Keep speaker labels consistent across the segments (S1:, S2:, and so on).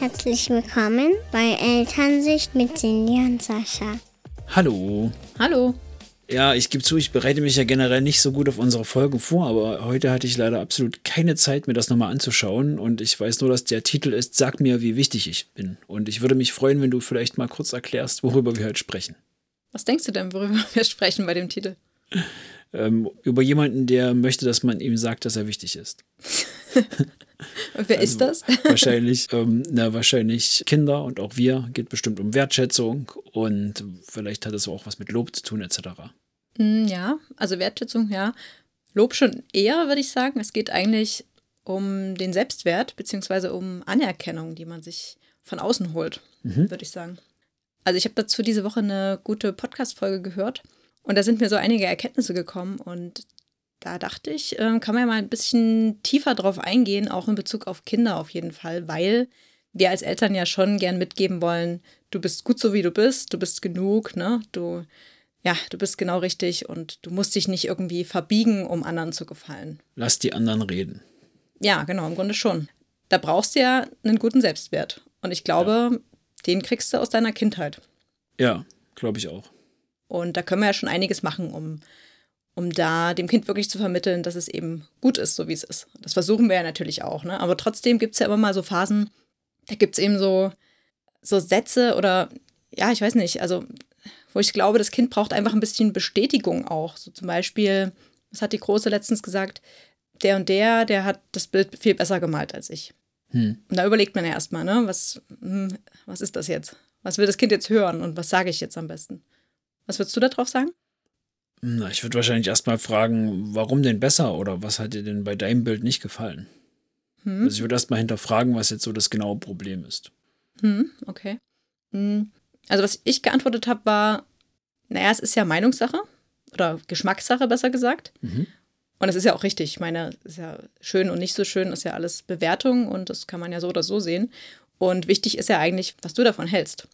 S1: Herzlich willkommen bei Elternsicht mit Cindy und Sascha.
S2: Hallo.
S3: Hallo.
S2: Ja, ich gebe zu, ich bereite mich ja generell nicht so gut auf unsere Folgen vor, aber heute hatte ich leider absolut keine Zeit, mir das nochmal anzuschauen. Und ich weiß nur, dass der Titel ist, sag mir, wie wichtig ich bin. Und ich würde mich freuen, wenn du vielleicht mal kurz erklärst, worüber wir heute sprechen.
S3: Was denkst du denn, worüber wir sprechen bei dem Titel?
S2: Ähm, über jemanden, der möchte, dass man ihm sagt, dass er wichtig ist.
S3: Und wer also ist das?
S2: wahrscheinlich, ähm, na, wahrscheinlich Kinder und auch wir. Geht bestimmt um Wertschätzung und vielleicht hat es auch was mit Lob zu tun, etc.
S3: Hm, ja, also Wertschätzung, ja. Lob schon eher, würde ich sagen. Es geht eigentlich um den Selbstwert, beziehungsweise um Anerkennung, die man sich von außen holt, mhm. würde ich sagen. Also ich habe dazu diese Woche eine gute Podcast-Folge gehört und da sind mir so einige Erkenntnisse gekommen und da dachte ich, äh, kann man ja mal ein bisschen tiefer drauf eingehen, auch in Bezug auf Kinder auf jeden Fall, weil wir als Eltern ja schon gern mitgeben wollen, du bist gut so wie du bist, du bist genug, ne? Du, ja, du bist genau richtig und du musst dich nicht irgendwie verbiegen, um anderen zu gefallen.
S2: Lass die anderen reden.
S3: Ja, genau, im Grunde schon. Da brauchst du ja einen guten Selbstwert. Und ich glaube, ja. den kriegst du aus deiner Kindheit.
S2: Ja, glaube ich auch.
S3: Und da können wir ja schon einiges machen, um um da dem Kind wirklich zu vermitteln, dass es eben gut ist, so wie es ist. Das versuchen wir ja natürlich auch, ne? Aber trotzdem gibt es ja immer mal so Phasen, da gibt es eben so, so Sätze oder ja, ich weiß nicht, also wo ich glaube, das Kind braucht einfach ein bisschen Bestätigung auch. So zum Beispiel, was hat die Große letztens gesagt? Der und der, der hat das Bild viel besser gemalt als ich. Hm. Und da überlegt man ja erstmal, ne, was, hm, was ist das jetzt? Was will das Kind jetzt hören und was sage ich jetzt am besten? Was würdest du darauf sagen?
S2: Na, ich würde wahrscheinlich erstmal fragen, warum denn besser oder was hat dir denn bei deinem Bild nicht gefallen? Hm. Also ich würde erstmal hinterfragen, was jetzt so das genaue Problem ist.
S3: Hm, okay. Hm. Also was ich geantwortet habe, war, naja, es ist ja Meinungssache oder Geschmackssache, besser gesagt. Mhm. Und es ist ja auch richtig. Ich meine, es ist ja schön und nicht so schön, ist ja alles Bewertung und das kann man ja so oder so sehen. Und wichtig ist ja eigentlich, was du davon hältst.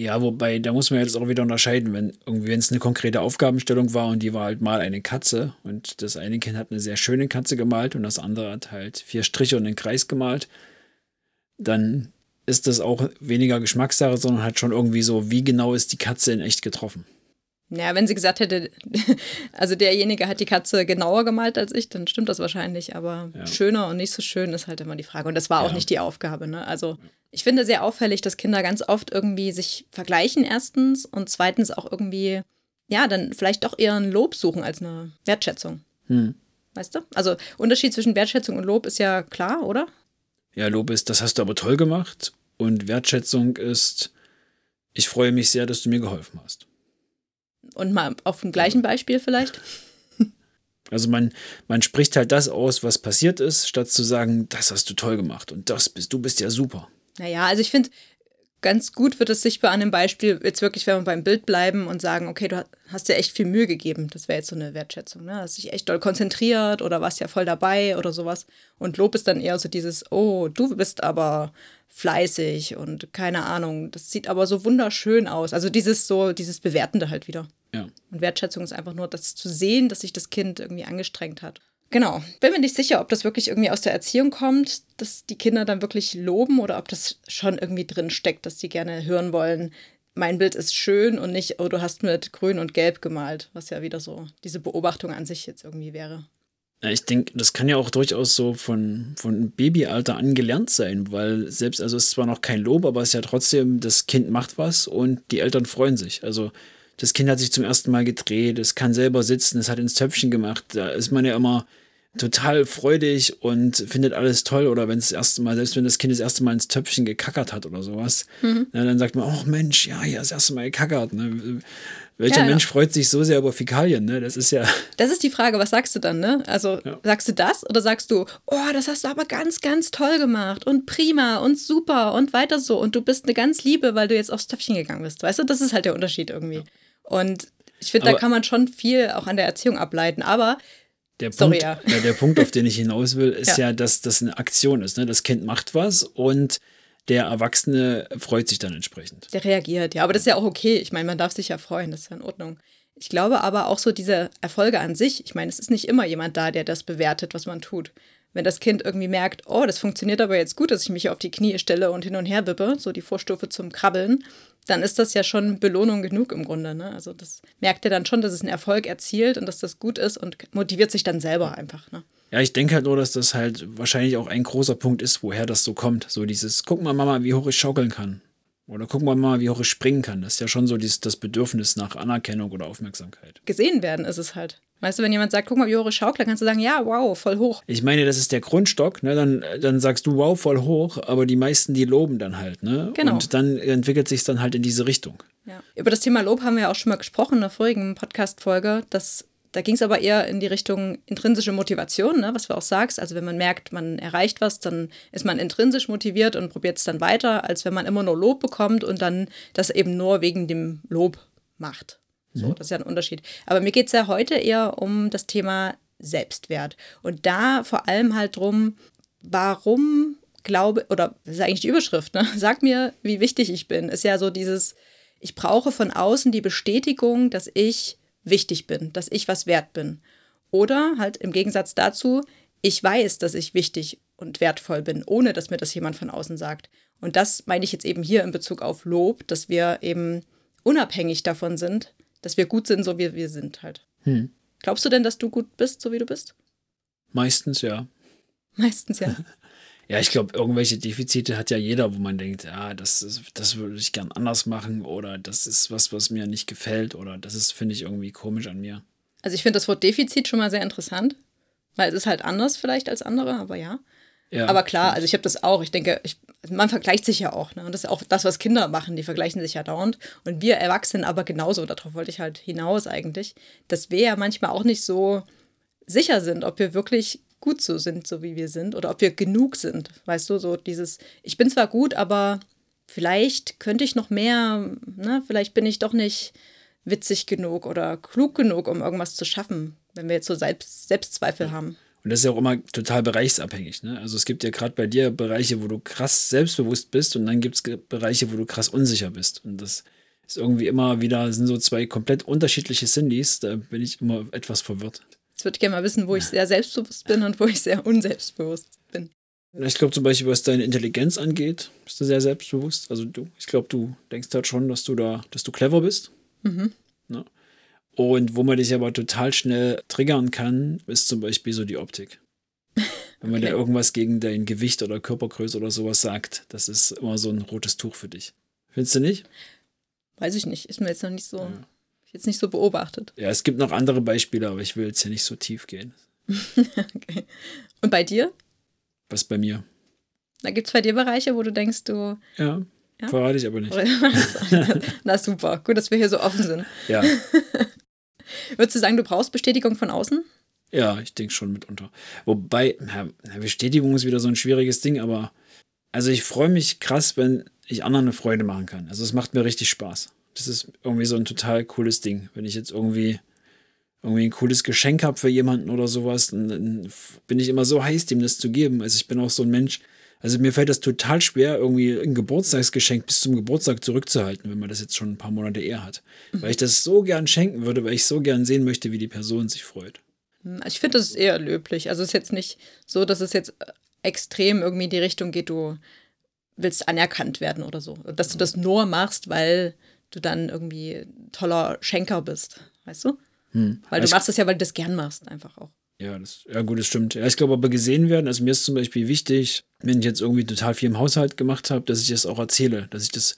S2: Ja, wobei, da muss man jetzt auch wieder unterscheiden, wenn irgendwie, wenn es eine konkrete Aufgabenstellung war und die war halt mal eine Katze und das eine Kind hat eine sehr schöne Katze gemalt und das andere hat halt vier Striche und einen Kreis gemalt, dann ist das auch weniger Geschmackssache, sondern halt schon irgendwie so, wie genau ist die Katze in echt getroffen.
S3: Ja, wenn sie gesagt hätte, also derjenige hat die Katze genauer gemalt als ich, dann stimmt das wahrscheinlich. Aber ja. schöner und nicht so schön ist halt immer die Frage. Und das war auch ja. nicht die Aufgabe. Ne? Also ich finde sehr auffällig, dass Kinder ganz oft irgendwie sich vergleichen, erstens, und zweitens auch irgendwie, ja, dann vielleicht doch eher ein Lob suchen als eine Wertschätzung. Hm. Weißt du? Also Unterschied zwischen Wertschätzung und Lob ist ja klar, oder?
S2: Ja, Lob ist, das hast du aber toll gemacht. Und Wertschätzung ist, ich freue mich sehr, dass du mir geholfen hast.
S3: Und mal auf dem gleichen Beispiel vielleicht?
S2: Also man, man spricht halt das aus, was passiert ist, statt zu sagen, das hast du toll gemacht und das bist du bist ja super.
S3: Naja, also ich finde, ganz gut wird es sichtbar an dem Beispiel, jetzt wirklich, wenn wir beim Bild bleiben und sagen, okay, du hast dir echt viel Mühe gegeben. Das wäre jetzt so eine Wertschätzung, ne? Hast dich echt doll konzentriert oder warst ja voll dabei oder sowas. Und Lob ist dann eher so dieses, oh, du bist aber fleißig und keine Ahnung, das sieht aber so wunderschön aus. Also dieses so, dieses Bewertende halt wieder.
S2: Ja.
S3: Und Wertschätzung ist einfach nur das zu sehen, dass sich das Kind irgendwie angestrengt hat. Genau. Bin mir nicht sicher, ob das wirklich irgendwie aus der Erziehung kommt, dass die Kinder dann wirklich loben oder ob das schon irgendwie drin steckt, dass die gerne hören wollen, mein Bild ist schön und nicht, oh, du hast mit grün und gelb gemalt, was ja wieder so diese Beobachtung an sich jetzt irgendwie wäre.
S2: Ja, ich denke, das kann ja auch durchaus so von, von Babyalter an gelernt sein, weil selbst, also es ist zwar noch kein Lob, aber es ist ja trotzdem, das Kind macht was und die Eltern freuen sich. Also das Kind hat sich zum ersten Mal gedreht, es kann selber sitzen, es hat ins Töpfchen gemacht. Da ist man ja immer total freudig und findet alles toll. Oder wenn es das erste Mal, selbst wenn das Kind das erste Mal ins Töpfchen gekackert hat oder sowas, mhm. na, dann sagt man, oh Mensch, ja, ja, das erste Mal gekackert. Ne? Welcher ja, Mensch ja. freut sich so sehr über Fäkalien? Ne? Das ist ja.
S3: Das ist die Frage, was sagst du dann, ne? Also ja. sagst du das oder sagst du, oh, das hast du aber ganz, ganz toll gemacht und prima und super und weiter so und du bist eine ganz Liebe, weil du jetzt aufs Töpfchen gegangen bist. Weißt du, das ist halt der Unterschied irgendwie. Und ich finde, da kann man schon viel auch an der Erziehung ableiten. Aber
S2: der Sorry, Punkt, ja. ja. der Punkt, auf den ich hinaus will, ist ja, ja dass das eine Aktion ist. Ne? Das Kind macht was und der Erwachsene freut sich dann entsprechend.
S3: Der reagiert, ja. Aber das ist ja auch okay. Ich meine, man darf sich ja freuen, das ist ja in Ordnung. Ich glaube aber auch so diese Erfolge an sich, ich meine, es ist nicht immer jemand da, der das bewertet, was man tut. Wenn das Kind irgendwie merkt, oh, das funktioniert aber jetzt gut, dass ich mich auf die Knie stelle und hin und her wippe, so die Vorstufe zum Krabbeln, dann ist das ja schon Belohnung genug im Grunde. Ne? Also das merkt er dann schon, dass es einen Erfolg erzielt und dass das gut ist und motiviert sich dann selber einfach. Ne?
S2: Ja, ich denke halt nur, dass das halt wahrscheinlich auch ein großer Punkt ist, woher das so kommt. So dieses, guck mal, Mama, wie hoch ich schaukeln kann. Oder guck mal, Mama, wie hoch ich springen kann. Das ist ja schon so dieses, das Bedürfnis nach Anerkennung oder Aufmerksamkeit.
S3: Gesehen werden ist es halt. Weißt du, wenn jemand sagt, guck mal, wie hoch ich schaukle, kannst du sagen, ja, wow, voll hoch.
S2: Ich meine, das ist der Grundstock, ne? dann, dann sagst du, wow, voll hoch, aber die meisten, die loben dann halt. Ne?
S3: Genau.
S2: Und dann entwickelt sich dann halt in diese Richtung.
S3: Ja. Über das Thema Lob haben wir ja auch schon mal gesprochen in der vorigen Podcast-Folge. da ging es aber eher in die Richtung intrinsische Motivation, ne, was du auch sagst. Also wenn man merkt, man erreicht was, dann ist man intrinsisch motiviert und probiert es dann weiter, als wenn man immer nur Lob bekommt und dann das eben nur wegen dem Lob macht. So, mhm. das ist ja ein Unterschied. Aber mir geht es ja heute eher um das Thema Selbstwert. Und da vor allem halt drum, warum glaube, oder das ist eigentlich die Überschrift, ne? Sag mir, wie wichtig ich bin. Ist ja so dieses, ich brauche von außen die Bestätigung, dass ich wichtig bin, dass ich was wert bin. Oder halt im Gegensatz dazu, ich weiß, dass ich wichtig und wertvoll bin, ohne dass mir das jemand von außen sagt. Und das meine ich jetzt eben hier in Bezug auf Lob, dass wir eben unabhängig davon sind, dass wir gut sind, so wie wir sind halt. Hm. Glaubst du denn, dass du gut bist, so wie du bist?
S2: Meistens ja.
S3: Meistens ja.
S2: Ja, ich glaube, irgendwelche Defizite hat ja jeder, wo man denkt, ja, das, ist, das würde ich gern anders machen oder das ist was, was mir nicht gefällt oder das ist, finde ich, irgendwie komisch an mir.
S3: Also ich finde das Wort Defizit schon mal sehr interessant, weil es ist halt anders vielleicht als andere, aber ja. ja aber klar, also ich habe das auch. Ich denke, ich, man vergleicht sich ja auch. Ne? Und das ist auch das, was Kinder machen. Die vergleichen sich ja dauernd. Und wir Erwachsenen aber genauso. Darauf wollte ich halt hinaus eigentlich. Dass wir ja manchmal auch nicht so sicher sind, ob wir wirklich gut so sind, so wie wir sind, oder ob wir genug sind. Weißt du, so dieses, ich bin zwar gut, aber vielleicht könnte ich noch mehr, ne? vielleicht bin ich doch nicht witzig genug oder klug genug, um irgendwas zu schaffen, wenn wir jetzt so Selbst Selbstzweifel haben.
S2: Und das ist ja auch immer total bereichsabhängig. Ne? Also es gibt ja gerade bei dir Bereiche, wo du krass selbstbewusst bist und dann gibt es Bereiche, wo du krass unsicher bist. Und das ist irgendwie immer wieder, sind so zwei komplett unterschiedliche Sindis. Da bin ich immer etwas verwirrt.
S3: Jetzt würde ich gerne mal wissen, wo ich sehr selbstbewusst bin und wo ich sehr unselbstbewusst bin.
S2: Ich glaube zum Beispiel, was deine Intelligenz angeht, bist du sehr selbstbewusst. Also du, ich glaube, du denkst halt schon, dass du da, dass du clever bist. Mhm. Und wo man dich aber total schnell triggern kann, ist zum Beispiel so die Optik. Wenn man okay. da irgendwas gegen dein Gewicht oder Körpergröße oder sowas sagt, das ist immer so ein rotes Tuch für dich. Findest du nicht?
S3: Weiß ich nicht. Ist mir jetzt noch nicht so. Ja jetzt nicht so beobachtet.
S2: Ja, es gibt noch andere Beispiele, aber ich will jetzt hier nicht so tief gehen.
S3: okay. Und bei dir?
S2: Was bei mir?
S3: Da gibt es bei dir Bereiche, wo du denkst, du.
S2: Ja, ja? verrate ich aber nicht.
S3: Na super, gut, dass wir hier so offen sind.
S2: Ja.
S3: Würdest du sagen, du brauchst Bestätigung von außen?
S2: Ja, ich denke schon mitunter. Wobei, ja, Bestätigung ist wieder so ein schwieriges Ding, aber also ich freue mich krass, wenn ich anderen eine Freude machen kann. Also es macht mir richtig Spaß. Das ist irgendwie so ein total cooles Ding. Wenn ich jetzt irgendwie, irgendwie ein cooles Geschenk habe für jemanden oder sowas, dann, dann bin ich immer so heiß, dem das zu geben. Also ich bin auch so ein Mensch, also mir fällt das total schwer, irgendwie ein Geburtstagsgeschenk bis zum Geburtstag zurückzuhalten, wenn man das jetzt schon ein paar Monate eher hat. Mhm. Weil ich das so gern schenken würde, weil ich so gern sehen möchte, wie die Person sich freut.
S3: Hm, ich finde, das ist eher löblich. Also es ist jetzt nicht so, dass es jetzt extrem irgendwie in die Richtung geht, du willst anerkannt werden oder so. Dass du das nur machst, weil du dann irgendwie toller Schenker bist, weißt du? Hm. Weil du also machst das ja, weil du das gern machst, einfach auch.
S2: Ja, das, ja gut, das stimmt. Ja, ich glaube aber gesehen werden, also mir ist zum Beispiel wichtig, wenn ich jetzt irgendwie total viel im Haushalt gemacht habe, dass ich das auch erzähle, dass ich das,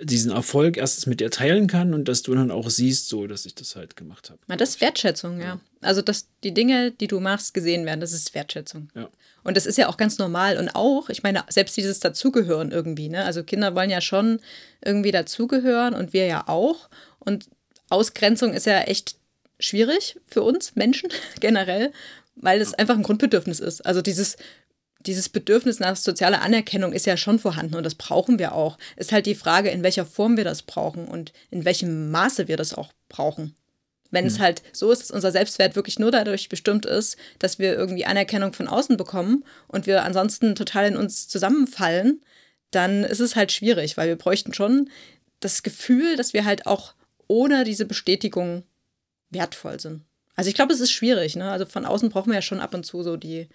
S2: diesen Erfolg erstens mit dir teilen kann und dass du dann auch siehst, so, dass ich das halt gemacht habe.
S3: Ja, das ist Wertschätzung, ja. Also, dass die Dinge, die du machst, gesehen werden, das ist Wertschätzung.
S2: Ja.
S3: Und das ist ja auch ganz normal. Und auch, ich meine, selbst dieses Dazugehören irgendwie, ne? Also Kinder wollen ja schon irgendwie dazugehören und wir ja auch. Und Ausgrenzung ist ja echt schwierig für uns Menschen generell, weil es einfach ein Grundbedürfnis ist. Also dieses, dieses Bedürfnis nach sozialer Anerkennung ist ja schon vorhanden und das brauchen wir auch. Ist halt die Frage, in welcher Form wir das brauchen und in welchem Maße wir das auch brauchen. Wenn hm. es halt so ist, dass unser Selbstwert wirklich nur dadurch bestimmt ist, dass wir irgendwie Anerkennung von außen bekommen und wir ansonsten total in uns zusammenfallen, dann ist es halt schwierig, weil wir bräuchten schon das Gefühl, dass wir halt auch ohne diese Bestätigung wertvoll sind. Also ich glaube, es ist schwierig. Ne? Also von außen brauchen wir ja schon ab und zu so die,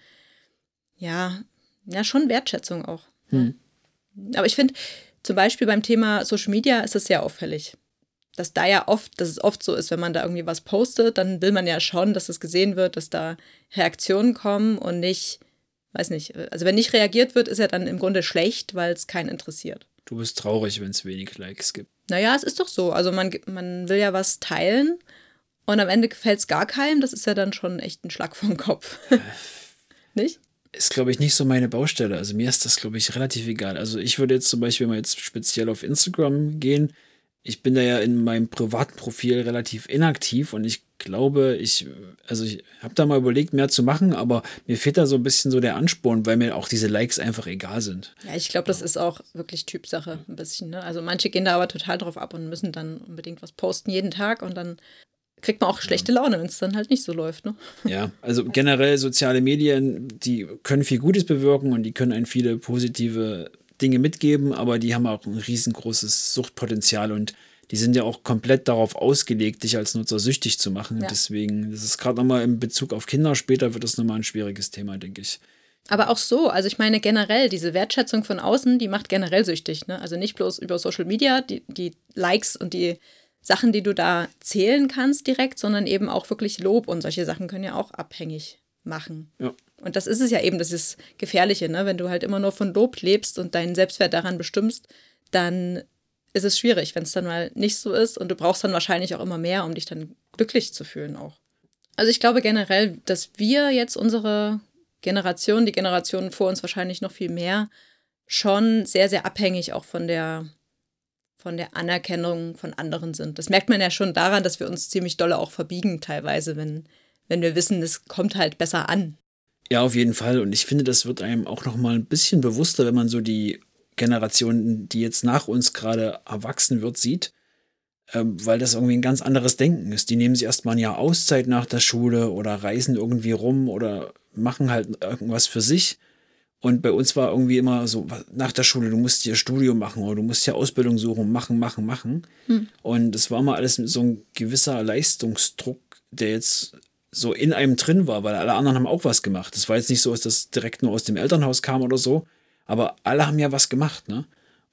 S3: ja, ja, schon Wertschätzung auch. Hm. Aber ich finde, zum Beispiel beim Thema Social Media ist es sehr auffällig. Dass da ja oft, dass es oft so ist, wenn man da irgendwie was postet, dann will man ja schauen, dass es gesehen wird, dass da Reaktionen kommen und nicht, weiß nicht, also wenn nicht reagiert wird, ist ja dann im Grunde schlecht, weil es keinen interessiert.
S2: Du bist traurig, wenn es wenig Likes gibt.
S3: Naja, es ist doch so. Also man, man will ja was teilen und am Ende gefällt es gar keinem. Das ist ja dann schon echt ein Schlag vom Kopf. nicht?
S2: Ist, glaube ich, nicht so meine Baustelle. Also mir ist das, glaube ich, relativ egal. Also ich würde jetzt zum Beispiel mal jetzt speziell auf Instagram gehen. Ich bin da ja in meinem privaten Profil relativ inaktiv und ich glaube, ich, also ich habe da mal überlegt, mehr zu machen, aber mir fehlt da so ein bisschen so der Ansporn, weil mir auch diese Likes einfach egal sind.
S3: Ja, ich glaube, das ist auch wirklich Typsache ein bisschen. Ne? Also manche gehen da aber total drauf ab und müssen dann unbedingt was posten jeden Tag und dann kriegt man auch schlechte Laune, wenn es dann halt nicht so läuft. Ne?
S2: Ja, also generell soziale Medien, die können viel Gutes bewirken und die können einen viele positive Dinge mitgeben, aber die haben auch ein riesengroßes Suchtpotenzial und die sind ja auch komplett darauf ausgelegt, dich als Nutzer süchtig zu machen. Ja. Deswegen, das ist gerade nochmal in Bezug auf Kinder, später wird das nochmal ein schwieriges Thema, denke ich.
S3: Aber auch so, also ich meine generell, diese Wertschätzung von außen, die macht generell süchtig. Ne? Also nicht bloß über Social Media, die, die Likes und die Sachen, die du da zählen kannst direkt, sondern eben auch wirklich Lob und solche Sachen können ja auch abhängig machen. Ja. Und das ist es ja eben, das ist Gefährliche, ne? Wenn du halt immer nur von Lob lebst und deinen Selbstwert daran bestimmst, dann ist es schwierig, wenn es dann mal nicht so ist und du brauchst dann wahrscheinlich auch immer mehr, um dich dann glücklich zu fühlen auch. Also ich glaube generell, dass wir jetzt unsere Generation, die Generationen vor uns wahrscheinlich noch viel mehr, schon sehr, sehr abhängig auch von der, von der Anerkennung von anderen sind. Das merkt man ja schon daran, dass wir uns ziemlich dolle auch verbiegen teilweise, wenn, wenn wir wissen, es kommt halt besser an.
S2: Ja, auf jeden Fall. Und ich finde, das wird einem auch noch mal ein bisschen bewusster, wenn man so die Generation, die jetzt nach uns gerade erwachsen wird, sieht, ähm, weil das irgendwie ein ganz anderes Denken ist. Die nehmen sich erstmal ein Jahr Auszeit nach der Schule oder reisen irgendwie rum oder machen halt irgendwas für sich. Und bei uns war irgendwie immer so, nach der Schule, du musst hier Studium machen oder du musst hier Ausbildung suchen, machen, machen, machen. Hm. Und es war immer alles so ein gewisser Leistungsdruck, der jetzt so in einem drin war, weil alle anderen haben auch was gemacht. Das war jetzt nicht so, dass das direkt nur aus dem Elternhaus kam oder so, aber alle haben ja was gemacht, ne?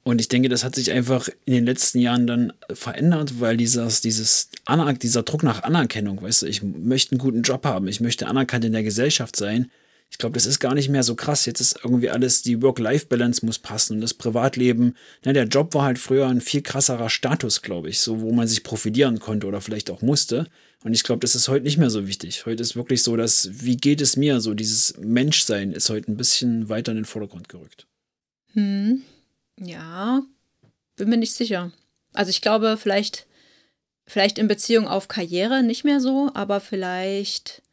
S2: Und ich denke, das hat sich einfach in den letzten Jahren dann verändert, weil dieses, dieses dieser Druck nach Anerkennung, weißt du, ich möchte einen guten Job haben, ich möchte anerkannt in der Gesellschaft sein. Ich glaube, das ist gar nicht mehr so krass. Jetzt ist irgendwie alles, die Work-Life-Balance muss passen und das Privatleben. Ne, der Job war halt früher ein viel krasserer Status, glaube ich, so wo man sich profitieren konnte oder vielleicht auch musste. Und ich glaube, das ist heute nicht mehr so wichtig. Heute ist wirklich so, dass, wie geht es mir? So dieses Menschsein ist heute ein bisschen weiter in den Vordergrund gerückt.
S3: Hm. Ja, bin mir nicht sicher. Also ich glaube, vielleicht, vielleicht in Beziehung auf Karriere nicht mehr so, aber vielleicht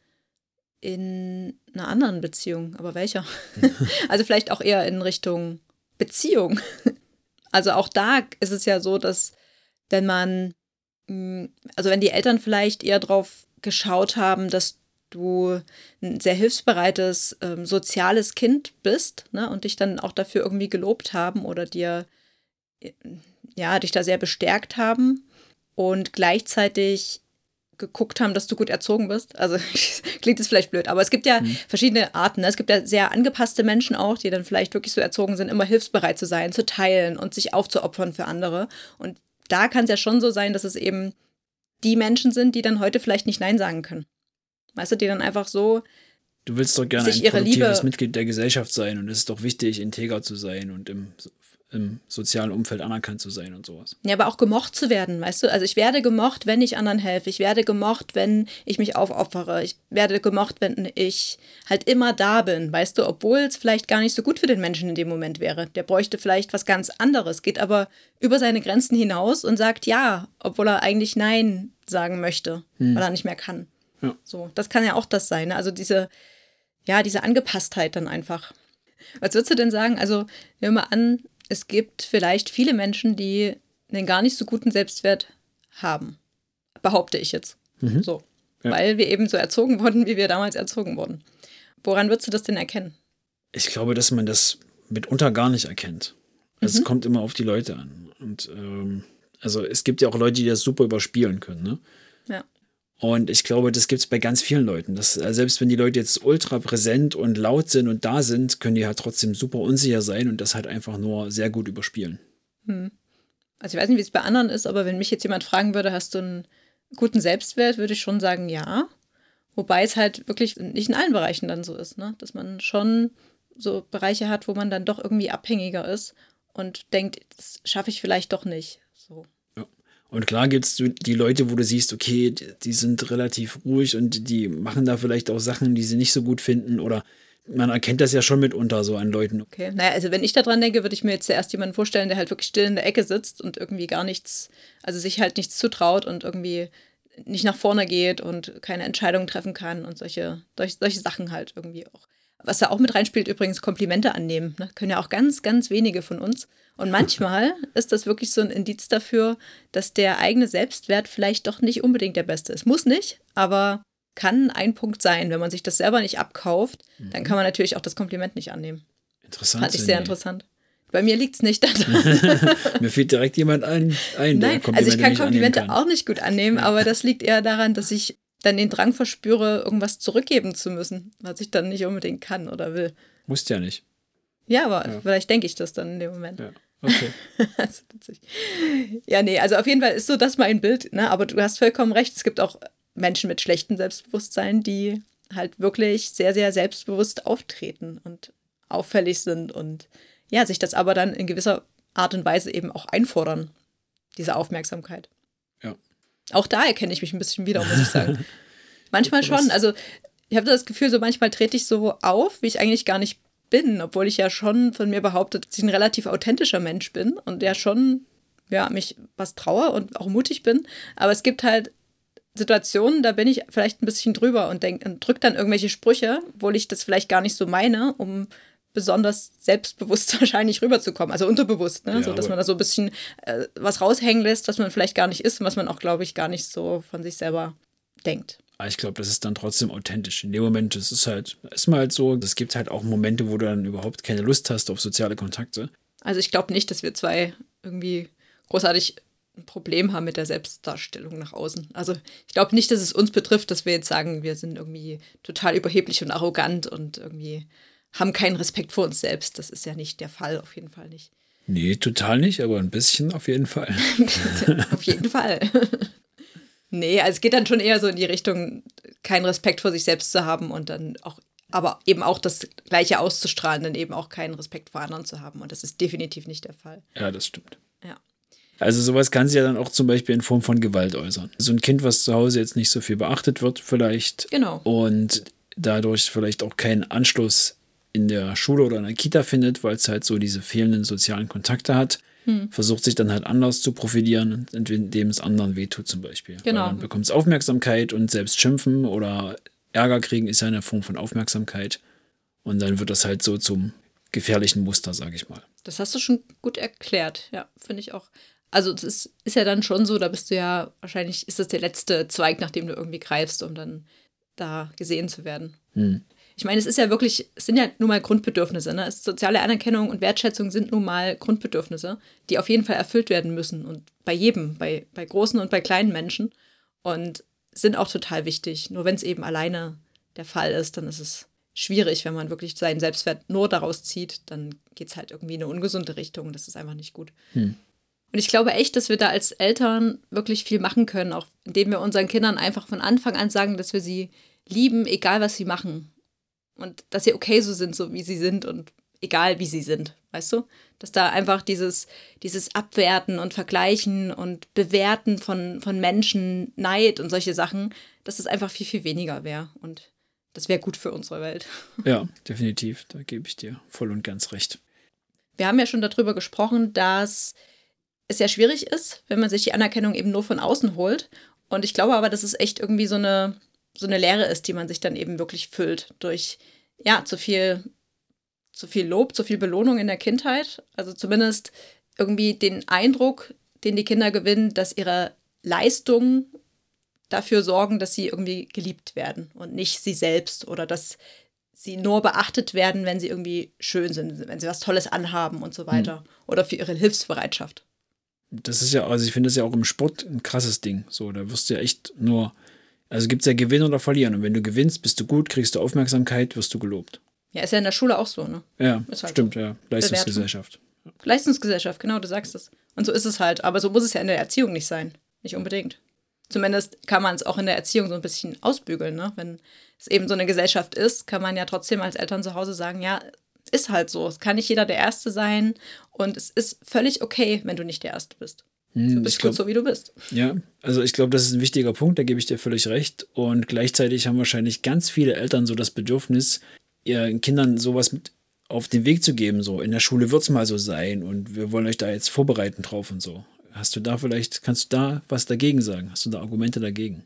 S3: in einer anderen Beziehung. Aber welcher? also vielleicht auch eher in Richtung Beziehung. Also auch da ist es ja so, dass wenn man Mm, also wenn die Eltern vielleicht eher drauf geschaut haben, dass du ein sehr hilfsbereites, ähm, soziales Kind bist ne, und dich dann auch dafür irgendwie gelobt haben oder dir, äh, ja, dich da sehr bestärkt haben und gleichzeitig geguckt haben, dass du gut erzogen bist. Also klingt es vielleicht blöd, aber es gibt ja mhm. verschiedene Arten. Ne? Es gibt ja sehr angepasste Menschen auch, die dann vielleicht wirklich so erzogen sind, immer hilfsbereit zu sein, zu teilen und sich aufzuopfern für andere. Und da kann es ja schon so sein, dass es eben die Menschen sind, die dann heute vielleicht nicht Nein sagen können. Weißt du, die dann einfach so.
S2: Du willst doch gerne ein produktives Liebe Mitglied der Gesellschaft sein und es ist doch wichtig, integer zu sein und im im sozialen Umfeld anerkannt zu sein und sowas.
S3: Ja, aber auch gemocht zu werden, weißt du? Also ich werde gemocht, wenn ich anderen helfe. Ich werde gemocht, wenn ich mich aufopfere. Ich werde gemocht, wenn ich halt immer da bin, weißt du? Obwohl es vielleicht gar nicht so gut für den Menschen in dem Moment wäre. Der bräuchte vielleicht was ganz anderes, geht aber über seine Grenzen hinaus und sagt ja, obwohl er eigentlich Nein sagen möchte, hm. weil er nicht mehr kann. Ja. So, das kann ja auch das sein. Ne? Also diese, ja, diese Angepasstheit dann einfach. Was würdest du denn sagen? Also, nehmen wir mal an, es gibt vielleicht viele Menschen, die einen gar nicht so guten Selbstwert haben. Behaupte ich jetzt. Mhm. So. Ja. Weil wir eben so erzogen wurden, wie wir damals erzogen wurden. Woran würdest du das denn erkennen?
S2: Ich glaube, dass man das mitunter gar nicht erkennt. Also mhm. Es kommt immer auf die Leute an. Und ähm, also es gibt ja auch Leute, die das super überspielen können. Ne?
S3: Ja.
S2: Und ich glaube, das gibt es bei ganz vielen Leuten. Dass, äh, selbst wenn die Leute jetzt ultra präsent und laut sind und da sind, können die halt trotzdem super unsicher sein und das halt einfach nur sehr gut überspielen.
S3: Hm. Also ich weiß nicht, wie es bei anderen ist, aber wenn mich jetzt jemand fragen würde, hast du einen guten Selbstwert, würde ich schon sagen, ja. Wobei es halt wirklich nicht in allen Bereichen dann so ist, ne? Dass man schon so Bereiche hat, wo man dann doch irgendwie abhängiger ist und denkt, das schaffe ich vielleicht doch nicht.
S2: Und klar gibt es die Leute, wo du siehst, okay, die, die sind relativ ruhig und die machen da vielleicht auch Sachen, die sie nicht so gut finden oder man erkennt das ja schon mitunter so an Leuten.
S3: Okay, naja, also wenn ich daran denke, würde ich mir jetzt zuerst jemanden vorstellen, der halt wirklich still in der Ecke sitzt und irgendwie gar nichts, also sich halt nichts zutraut und irgendwie nicht nach vorne geht und keine Entscheidungen treffen kann und solche, solche, solche Sachen halt irgendwie auch. Was da auch mit reinspielt, übrigens Komplimente annehmen. Ne? Können ja auch ganz, ganz wenige von uns. Und manchmal ist das wirklich so ein Indiz dafür, dass der eigene Selbstwert vielleicht doch nicht unbedingt der beste ist. Muss nicht, aber kann ein Punkt sein. Wenn man sich das selber nicht abkauft, mhm. dann kann man natürlich auch das Kompliment nicht annehmen.
S2: Interessant.
S3: Fand ich sehr interessant. Bei mir liegt es nicht daran.
S2: mir fehlt direkt jemand ein, ein
S3: Nein, also ich kann Komplimente kann. auch nicht gut annehmen, aber das liegt eher daran, dass ich dann den Drang verspüre, irgendwas zurückgeben zu müssen, was ich dann nicht unbedingt kann oder will.
S2: Musst ja nicht.
S3: Ja, aber ja. vielleicht denke ich das dann in dem Moment.
S2: Ja. Okay.
S3: also, ja, nee, also auf jeden Fall ist so das mein Bild, ne? Aber du hast vollkommen recht. Es gibt auch Menschen mit schlechtem Selbstbewusstsein, die halt wirklich sehr, sehr selbstbewusst auftreten und auffällig sind und ja, sich das aber dann in gewisser Art und Weise eben auch einfordern, diese Aufmerksamkeit. Auch da erkenne ich mich ein bisschen wieder, muss ich sagen. manchmal schon. Also ich habe das Gefühl, so manchmal trete ich so auf, wie ich eigentlich gar nicht bin, obwohl ich ja schon von mir behaupte, dass ich ein relativ authentischer Mensch bin und ja schon ja, mich was traue und auch mutig bin. Aber es gibt halt Situationen, da bin ich vielleicht ein bisschen drüber und, denk, und drück dann irgendwelche Sprüche, obwohl ich das vielleicht gar nicht so meine, um besonders selbstbewusst wahrscheinlich rüberzukommen, also unterbewusst, ne? Ja, so dass man da so ein bisschen äh, was raushängen lässt, was man vielleicht gar nicht ist und was man auch, glaube ich, gar nicht so von sich selber denkt.
S2: Aber ich glaube, das ist dann trotzdem authentisch. In dem Moment, es ist halt, ist mal halt so, es gibt halt auch Momente, wo du dann überhaupt keine Lust hast auf soziale Kontakte.
S3: Also ich glaube nicht, dass wir zwei irgendwie großartig ein Problem haben mit der Selbstdarstellung nach außen. Also ich glaube nicht, dass es uns betrifft, dass wir jetzt sagen, wir sind irgendwie total überheblich und arrogant und irgendwie haben keinen Respekt vor uns selbst. Das ist ja nicht der Fall, auf jeden Fall nicht.
S2: Nee, total nicht, aber ein bisschen auf jeden Fall.
S3: auf jeden Fall. nee, also es geht dann schon eher so in die Richtung, keinen Respekt vor sich selbst zu haben und dann auch, aber eben auch das Gleiche auszustrahlen, dann eben auch keinen Respekt vor anderen zu haben. Und das ist definitiv nicht der Fall.
S2: Ja, das stimmt.
S3: Ja.
S2: Also sowas kann sich ja dann auch zum Beispiel in Form von Gewalt äußern. So ein Kind, was zu Hause jetzt nicht so viel beachtet wird, vielleicht.
S3: Genau.
S2: Und dadurch vielleicht auch keinen Anschluss in der Schule oder in der Kita findet, weil es halt so diese fehlenden sozialen Kontakte hat, hm. versucht sich dann halt anders zu profilieren, indem es anderen wehtut zum Beispiel.
S3: Genau.
S2: Weil dann bekommt es Aufmerksamkeit und selbst schimpfen oder Ärger kriegen ist ja eine Form von Aufmerksamkeit. Und dann wird das halt so zum gefährlichen Muster, sage ich mal.
S3: Das hast du schon gut erklärt, ja, finde ich auch. Also es ist, ist ja dann schon so, da bist du ja, wahrscheinlich ist das der letzte Zweig, nach dem du irgendwie greifst, um dann da gesehen zu werden.
S2: Hm.
S3: Ich meine, es ist ja wirklich, es sind ja nun mal Grundbedürfnisse. Ne? Soziale Anerkennung und Wertschätzung sind nun mal Grundbedürfnisse, die auf jeden Fall erfüllt werden müssen. Und bei jedem, bei, bei großen und bei kleinen Menschen. Und sind auch total wichtig. Nur wenn es eben alleine der Fall ist, dann ist es schwierig, wenn man wirklich seinen Selbstwert nur daraus zieht, dann geht es halt irgendwie in eine ungesunde Richtung. Das ist einfach nicht gut.
S2: Hm.
S3: Und ich glaube echt, dass wir da als Eltern wirklich viel machen können, auch indem wir unseren Kindern einfach von Anfang an sagen, dass wir sie lieben, egal was sie machen und dass sie okay so sind, so wie sie sind und egal wie sie sind, weißt du? Dass da einfach dieses, dieses Abwerten und Vergleichen und Bewerten von, von Menschen, Neid und solche Sachen, dass es einfach viel, viel weniger wäre. Und das wäre gut für unsere Welt.
S2: Ja, definitiv. Da gebe ich dir voll und ganz recht.
S3: Wir haben ja schon darüber gesprochen, dass es ja schwierig ist, wenn man sich die Anerkennung eben nur von außen holt. Und ich glaube aber, dass es echt irgendwie so eine, so eine Leere ist, die man sich dann eben wirklich füllt durch, ja, zu viel, zu viel Lob, zu viel Belohnung in der Kindheit. Also zumindest irgendwie den Eindruck, den die Kinder gewinnen, dass ihre Leistungen dafür sorgen, dass sie irgendwie geliebt werden und nicht sie selbst oder dass sie nur beachtet werden, wenn sie irgendwie schön sind, wenn sie was Tolles anhaben und so weiter mhm. oder für ihre Hilfsbereitschaft.
S2: Das ist ja, also ich finde das ja auch im Sport ein krasses Ding. So, da wirst du ja echt nur Also gibt es ja Gewinnen oder Verlieren. Und wenn du gewinnst, bist du gut, kriegst du Aufmerksamkeit, wirst du gelobt.
S3: Ja, ist ja in der Schule auch so, ne?
S2: Ja,
S3: halt
S2: stimmt,
S3: so.
S2: ja. Leistungsgesellschaft.
S3: Leistungsgesellschaft, genau, du sagst es. Und so ist es halt. Aber so muss es ja in der Erziehung nicht sein. Nicht unbedingt. Zumindest kann man es auch in der Erziehung so ein bisschen ausbügeln, ne? Wenn es eben so eine Gesellschaft ist, kann man ja trotzdem als Eltern zu Hause sagen, ja, ist halt so. Es kann nicht jeder der Erste sein. Und es ist völlig okay, wenn du nicht der Erste bist. Du
S2: Hm,
S3: bist
S2: ich
S3: gut
S2: glaub,
S3: so, wie du bist.
S2: Ja, also ich glaube, das ist ein wichtiger Punkt, da gebe ich dir völlig recht. Und gleichzeitig haben wahrscheinlich ganz viele Eltern so das Bedürfnis, ihren Kindern sowas mit auf den Weg zu geben. So, in der Schule wird es mal so sein und wir wollen euch da jetzt vorbereiten drauf und so. Hast du da vielleicht, kannst du da was dagegen sagen? Hast du da Argumente dagegen?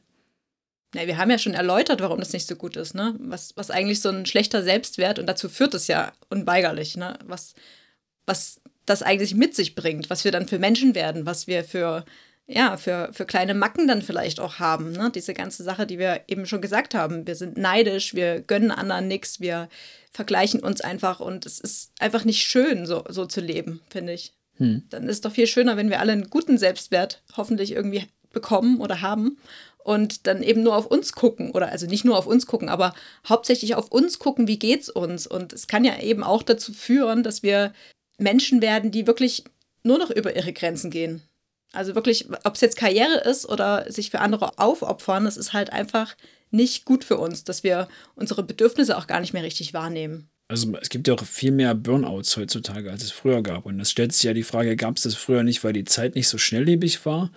S3: Ja, wir haben ja schon erläutert, warum das nicht so gut ist, ne? Was, was eigentlich so ein schlechter Selbstwert und dazu führt es ja unweigerlich, ne? Was, was das eigentlich mit sich bringt, was wir dann für Menschen werden, was wir für, ja, für, für kleine Macken dann vielleicht auch haben, ne? Diese ganze Sache, die wir eben schon gesagt haben. Wir sind neidisch, wir gönnen anderen nichts, wir vergleichen uns einfach und es ist einfach nicht schön, so, so zu leben, finde ich. Dann ist es doch viel schöner, wenn wir alle einen guten Selbstwert hoffentlich irgendwie bekommen oder haben und dann eben nur auf uns gucken oder also nicht nur auf uns gucken, aber hauptsächlich auf uns gucken, wie geht's uns und es kann ja eben auch dazu führen, dass wir Menschen werden, die wirklich nur noch über ihre Grenzen gehen. Also wirklich, ob es jetzt Karriere ist oder sich für andere aufopfern, das ist halt einfach nicht gut für uns, dass wir unsere Bedürfnisse auch gar nicht mehr richtig wahrnehmen.
S2: Also es gibt ja auch viel mehr Burnouts heutzutage, als es früher gab. Und es stellt sich ja die Frage, gab es das früher nicht, weil die Zeit nicht so schnelllebig war,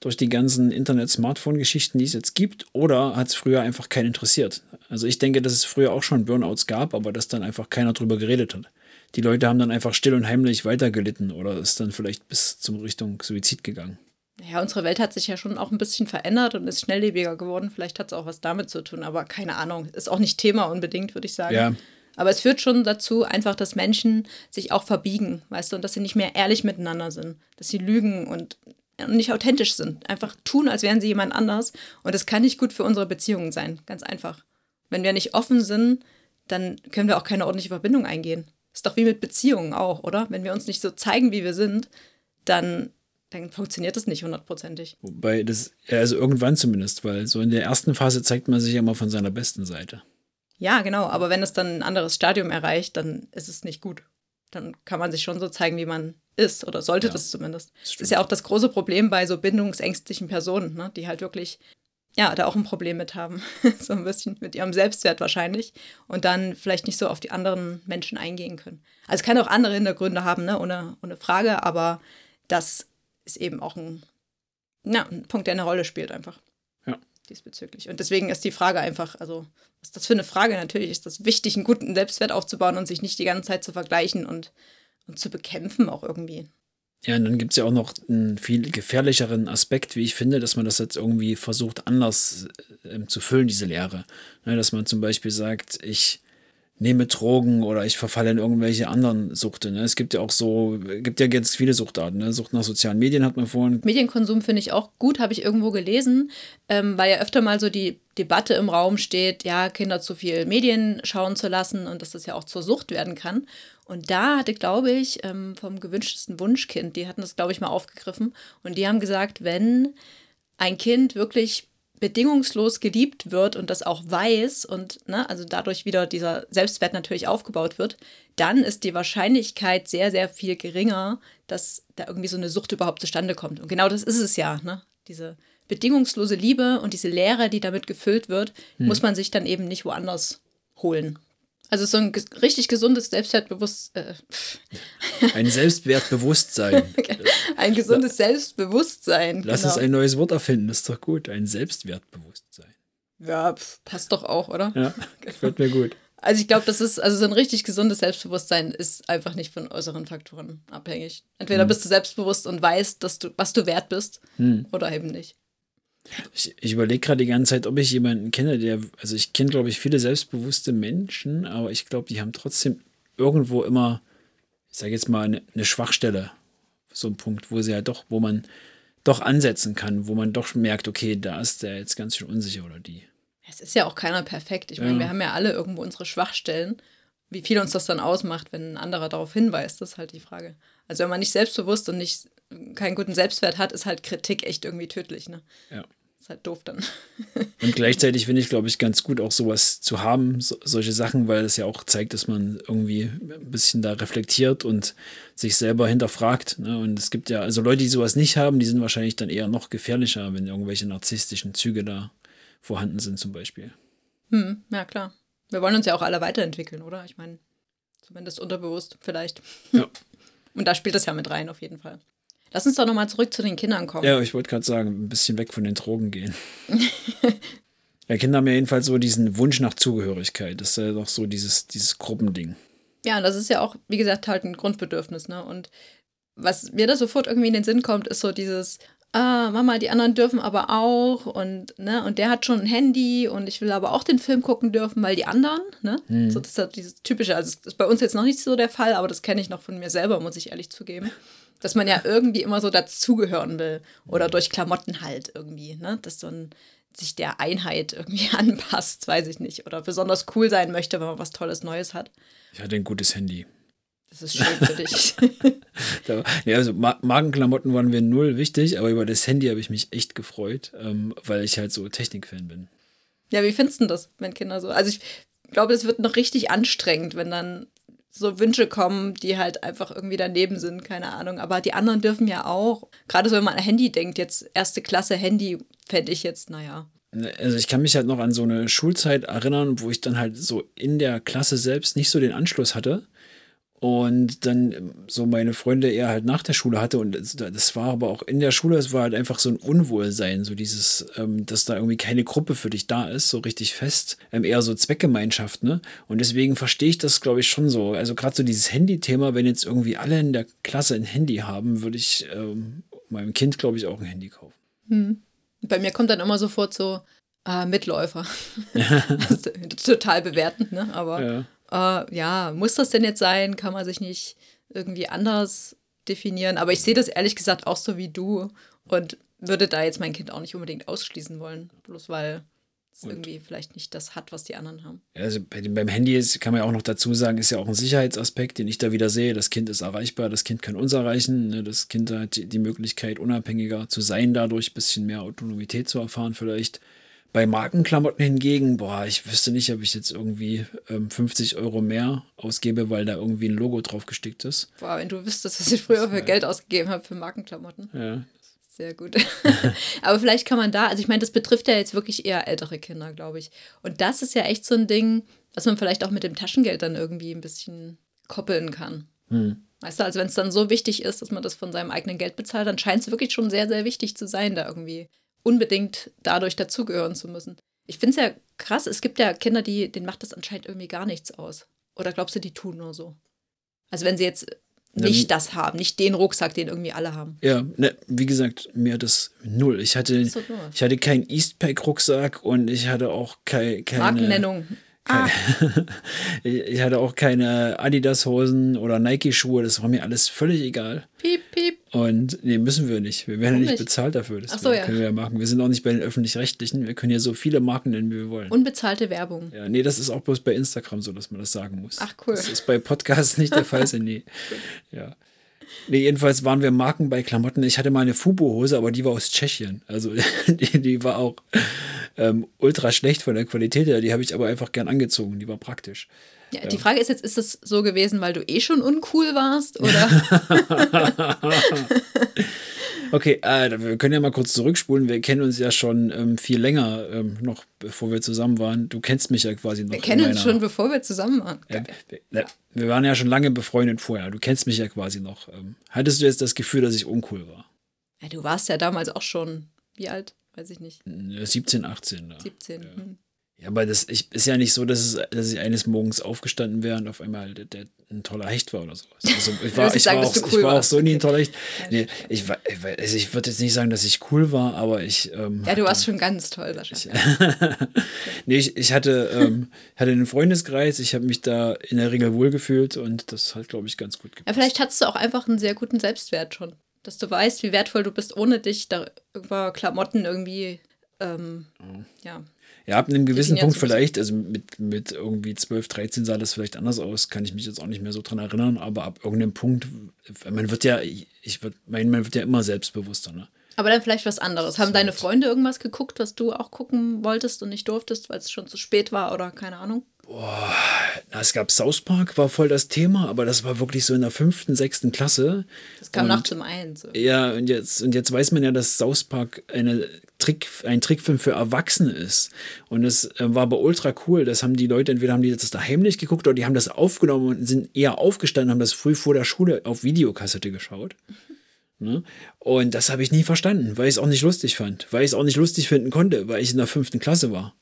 S2: durch die ganzen Internet-Smartphone-Geschichten, die es jetzt gibt, oder hat es früher einfach keinen interessiert? Also ich denke, dass es früher auch schon Burnouts gab, aber dass dann einfach keiner drüber geredet hat. Die Leute haben dann einfach still und heimlich weitergelitten oder ist dann vielleicht bis zum Richtung Suizid gegangen.
S3: Ja, unsere Welt hat sich ja schon auch ein bisschen verändert und ist schnelllebiger geworden. Vielleicht hat es auch was damit zu tun, aber keine Ahnung. Ist auch nicht Thema unbedingt, würde ich sagen.
S2: Ja.
S3: Aber es führt schon dazu, einfach, dass Menschen sich auch verbiegen, weißt du, und dass sie nicht mehr ehrlich miteinander sind, dass sie lügen und nicht authentisch sind. Einfach tun, als wären sie jemand anders. Und das kann nicht gut für unsere Beziehungen sein. Ganz einfach. Wenn wir nicht offen sind, dann können wir auch keine ordentliche Verbindung eingehen. Ist doch wie mit Beziehungen auch, oder? Wenn wir uns nicht so zeigen, wie wir sind, dann, dann funktioniert das nicht hundertprozentig.
S2: Wobei das, also irgendwann zumindest, weil so in der ersten Phase zeigt man sich ja immer von seiner besten Seite.
S3: Ja, genau. Aber wenn es dann ein anderes Stadium erreicht, dann ist es nicht gut. Dann kann man sich schon so zeigen, wie man ist oder sollte
S2: Ja,
S3: das zumindest.
S2: das
S3: Das, ist ja auch das große Problem bei so bindungsängstlichen Personen, ne? die halt wirklich, ja, da auch ein Problem mit haben. so ein bisschen mit ihrem Selbstwert wahrscheinlich. Und dann vielleicht nicht so auf die anderen Menschen eingehen können. Also es kann auch andere Hintergründe haben, ne? ohne, ohne Frage, aber das ist eben auch ein, ja, ein Punkt, der eine Rolle spielt einfach.
S2: Ja.
S3: Diesbezüglich. Und deswegen ist die Frage einfach, also, was ist das für eine Frage? Natürlich ist das wichtig, einen guten Selbstwert aufzubauen und sich nicht die ganze Zeit zu vergleichen und, und zu bekämpfen auch irgendwie.
S2: Ja, und dann gibt es ja auch noch einen viel gefährlicheren Aspekt, wie ich finde, dass man das jetzt irgendwie versucht, anders ähm, zu füllen, diese Lehre. Ne, dass man zum Beispiel sagt, ich nehme Drogen oder ich verfalle in irgendwelche anderen Suchte. Ne? Es gibt ja auch so, gibt ja ganz viele Suchtarten. Ne? Sucht nach sozialen Medien hat man vorhin.
S3: Medienkonsum finde ich auch gut, habe ich irgendwo gelesen, ähm, weil ja öfter mal so die Debatte im Raum steht, ja, Kinder zu viel Medien schauen zu lassen und dass das ja auch zur Sucht werden kann. Und da hatte, glaube ich, ähm, vom gewünschtesten Wunschkind, die hatten das, glaube ich, mal aufgegriffen und die haben gesagt, wenn ein Kind wirklich bedingungslos geliebt wird und das auch weiß und ne, also dadurch wieder dieser Selbstwert natürlich aufgebaut wird, dann ist die Wahrscheinlichkeit sehr, sehr viel geringer, dass da irgendwie so eine Sucht überhaupt zustande kommt. Und genau das ist es ja, ne? Diese bedingungslose Liebe und diese Leere, die damit gefüllt wird, muss man sich dann eben nicht woanders holen. Also so ein richtig gesundes Selbstwertbewusstsein, äh,
S2: Ein Selbstwertbewusstsein.
S3: ein gesundes Selbstbewusstsein.
S2: Lass
S3: genau.
S2: uns ein neues Wort erfinden, das ist doch gut. Ein Selbstwertbewusstsein.
S3: Ja, pf, passt doch auch, oder?
S2: Ja, gefällt mir gut.
S3: Also ich glaube, das ist, also so ein richtig gesundes Selbstbewusstsein ist einfach nicht von äußeren Faktoren abhängig. Entweder bist du selbstbewusst und weißt, dass du, was du wert bist, oder eben nicht.
S2: Ich, ich überlege gerade die ganze Zeit, ob ich jemanden kenne, der, also ich kenne, glaube ich, viele selbstbewusste Menschen, aber ich glaube, die haben trotzdem irgendwo immer, ich sage jetzt mal, eine, eine Schwachstelle. So ein Punkt, wo sie halt doch, wo man doch ansetzen kann, wo man doch merkt, okay, da ist der jetzt ganz schön unsicher oder die.
S3: Es ist ja auch keiner perfekt. Ich meine,
S2: Ja.
S3: wir haben ja alle irgendwo unsere Schwachstellen. Wie viel uns das dann ausmacht, wenn ein anderer darauf hinweist, das ist halt die Frage. Also wenn man nicht selbstbewusst und nicht keinen guten Selbstwert hat, ist halt Kritik echt irgendwie tödlich. Ne?
S2: Ja.
S3: ist halt doof dann.
S2: Und gleichzeitig finde ich, glaube ich, ganz gut, auch sowas zu haben, so, solche Sachen, weil es ja auch zeigt, dass man irgendwie ein bisschen da reflektiert und sich selber hinterfragt. Ne? Und es gibt ja, also Leute, die sowas nicht haben, die sind wahrscheinlich dann eher noch gefährlicher, wenn irgendwelche narzisstischen Züge da vorhanden sind, zum Beispiel.
S3: Hm, ja, klar. Wir wollen uns ja auch alle weiterentwickeln, oder? Ich meine, zumindest unterbewusst vielleicht.
S2: Ja.
S3: Und da spielt das ja mit rein, auf jeden Fall. Lass uns doch nochmal zurück zu den Kindern kommen.
S2: Ja, ich wollte gerade sagen, ein bisschen weg von den Drogen gehen. ja, Kinder haben ja jedenfalls so diesen Wunsch nach Zugehörigkeit. Das ist ja doch so dieses, dieses Gruppending.
S3: Ja, und das ist ja auch, wie gesagt, halt ein Grundbedürfnis, ne? Und was mir da sofort irgendwie in den Sinn kommt, ist so dieses, ah, Mama, die anderen dürfen aber auch und, ne, und der hat schon ein Handy und ich will aber auch den Film gucken dürfen, weil die anderen, ne?
S2: Mhm.
S3: So, das ist halt dieses typische, also das ist bei uns jetzt noch nicht so der Fall, aber das kenne ich noch von mir selber, muss ich ehrlich zugeben. Dass man ja irgendwie immer so dazugehören will. Oder durch Klamotten halt irgendwie, ne? Dass man sich der Einheit irgendwie anpasst, weiß ich nicht. Oder besonders cool sein möchte, wenn man was Tolles Neues hat.
S2: Ich hatte ein gutes Handy.
S3: Das ist schön für dich.
S2: Ja, also Ma Magenklamotten waren mir null wichtig, aber über das Handy habe ich mich echt gefreut, ähm, weil ich halt so Technikfan bin.
S3: ja, wie findest du das, wenn Kinder so? Also ich glaube, es wird noch richtig anstrengend, wenn dann so Wünsche kommen, die halt einfach irgendwie daneben sind, keine Ahnung. Aber die anderen dürfen ja auch. Gerade so, wenn man an Handy denkt, jetzt erste Klasse Handy, fände ich jetzt, naja.
S2: Also ich kann mich halt noch an so eine Schulzeit erinnern, wo ich dann halt so in der Klasse selbst nicht so den Anschluss hatte. Und dann ähm, so meine Freunde eher halt nach der Schule hatte. Und das, das war aber auch in der Schule, es war halt einfach so ein Unwohlsein, so dieses, ähm, dass da irgendwie keine Gruppe für dich da ist, so richtig fest. Ähm, eher so Zweckgemeinschaft, ne? Und deswegen verstehe ich das, glaube ich, schon so. Also gerade so dieses Handy-Thema, wenn jetzt irgendwie alle in der Klasse ein Handy haben, würde ich ähm, meinem Kind, glaube ich, auch ein Handy kaufen.
S3: Bei mir kommt dann immer sofort so äh, Mitläufer. total bewertend, ne? Aber
S2: Ja.
S3: Äh, ja, muss das denn jetzt sein? Kann man sich nicht irgendwie anders definieren? Aber ich sehe das ehrlich gesagt auch so wie du und würde da jetzt mein Kind auch nicht unbedingt ausschließen wollen, bloß weil es
S2: Und-
S3: irgendwie vielleicht nicht das hat, was die anderen haben.
S2: Also bei dem, beim Handy ist, kann man ja auch noch dazu sagen, ist ja auch ein Sicherheitsaspekt, den ich da wieder sehe. Das Kind ist erreichbar, das Kind kann uns erreichen, ne? das Kind hat die, die Möglichkeit, unabhängiger zu sein, dadurch ein bisschen mehr Autonomität zu erfahren vielleicht. Bei Markenklamotten hingegen, boah, ich wüsste nicht, ob ich jetzt irgendwie ähm, 50 Euro mehr ausgebe, weil da irgendwie ein Logo drauf gestickt ist.
S3: Boah, wenn du wüsstest, was ich früher für Geld ausgegeben habe für Markenklamotten.
S2: Ja,
S3: Sehr gut. Aber vielleicht kann man da, also ich meine, das betrifft ja jetzt wirklich eher ältere Kinder, glaube ich. Und das ist ja echt so ein Ding, was man vielleicht auch mit dem Taschengeld dann irgendwie ein bisschen koppeln kann.
S2: Hm.
S3: Weißt du, also wenn es dann so wichtig ist, dass man das von seinem eigenen Geld bezahlt, dann scheint es wirklich schon sehr, sehr wichtig zu sein, da irgendwie unbedingt dadurch dazugehören zu müssen. Ich finde es ja krass, es gibt ja Kinder, die, denen macht das anscheinend irgendwie gar nichts aus. Oder glaubst du, die tun nur so? Also wenn sie jetzt nicht das haben, nicht den Rucksack, den irgendwie alle haben.
S2: ja ne, wie gesagt, mir hat das null. Ich hatte,
S3: So
S2: ich hatte keinen Eastpack-Rucksack und ich hatte auch kei, keine.
S3: Markennennung. Ah,
S2: Ich hatte auch keine Adidas-Hosen oder Nike-Schuhe, das war mir alles völlig egal.
S3: piep, piep.
S2: Und nee, müssen wir nicht. Wir werden ja nicht,
S3: nicht?
S2: bezahlt dafür. Das
S3: so, ja.
S2: können wir ja machen. Wir sind auch nicht bei den Öffentlich-Rechtlichen. Wir können ja so viele Marken nennen, wie wir wollen.
S3: Unbezahlte Werbung.
S2: ja, nee, das ist auch bloß bei Instagram so, dass man das sagen muss.
S3: Ach, cool.
S2: Das ist bei Podcasts nicht der Fall. nee. Ja. Nee, jedenfalls waren wir Marken bei Klamotten. Ich hatte mal eine Fubo-Hose, aber die war aus Tschechien. Also die, die war auch ähm, ultra schlecht von der Qualität her. Die habe ich aber einfach gern angezogen. Die war praktisch.
S3: Ja, Die Frage ist jetzt, ist das so gewesen, weil du eh schon uncool warst? Oder?
S2: Okay, äh, wir können ja mal kurz zurückspulen. Wir kennen uns ja schon ähm, viel länger, ähm, noch bevor wir zusammen waren. Du kennst mich ja quasi noch.
S3: Wir kennen uns
S2: meiner-
S3: schon, bevor wir zusammen waren.
S2: Ja, wir, ja, wir waren ja schon lange befreundet vorher. Du kennst mich ja quasi noch. Ähm, hattest du jetzt das Gefühl, dass ich uncool war?
S3: Ja, du warst ja damals auch schon, wie alt? Weiß ich nicht.
S2: Äh, 17, 18. Da.
S3: 17. Hm.
S2: Ja, aber das ich, ist ja nicht so, dass, es, dass ich eines Morgens aufgestanden wäre und auf einmal der, der ein toller Hecht war oder sowas. Also ich war, ich
S3: sagen,
S2: war, auch,
S3: du
S2: ich
S3: cool
S2: war auch so nie ein toller Hecht.
S3: Ja,
S2: Nee, ich, war- ich, also ich würde jetzt nicht sagen, dass ich cool war, aber ich. Ähm,
S3: Ja, du warst schon ganz toll, Sascha.
S2: nee, ich, ich hatte, ähm, hatte einen Freundeskreis, ich habe mich da in der Regel wohlgefühlt und das hat, glaube ich, ganz gut
S3: Ja,
S2: gepasst.
S3: vielleicht hattest du auch einfach einen sehr guten Selbstwert schon. Dass du weißt, wie wertvoll du bist, ohne dich da über Klamotten irgendwie, ähm, ja.
S2: Ja, ab einem gewissen Punkt vielleicht, also mit, mit irgendwie 12, 13 sah das vielleicht anders aus, kann ich mich jetzt auch nicht mehr so dran erinnern, aber ab irgendeinem Punkt, man wird ja, ich würd, mein, man wird ja immer selbstbewusster, ne?
S3: Aber dann vielleicht was anderes. Haben deine Freunde irgendwas geguckt, was du auch gucken wolltest und nicht durftest, weil es schon zu spät war oder keine Ahnung?
S2: Boah, na, es gab South Park, war voll das Thema, aber das war wirklich so in der fünften, sechsten Klasse.
S3: Das kam nachts um eins. So.
S2: Ja, und jetzt, und jetzt weiß man ja, dass South Park eine Trick, ein Trickfilm für Erwachsene ist. Und es äh, war aber ultra cool. Das haben die Leute, entweder haben die das da heimlich geguckt oder die haben das aufgenommen und sind eher aufgestanden, haben das früh vor der Schule auf Videokassette geschaut. Ne? Und das habe ich nie verstanden, weil ich es auch nicht lustig fand, weil ich es auch nicht lustig finden konnte, weil ich in der fünften Klasse war.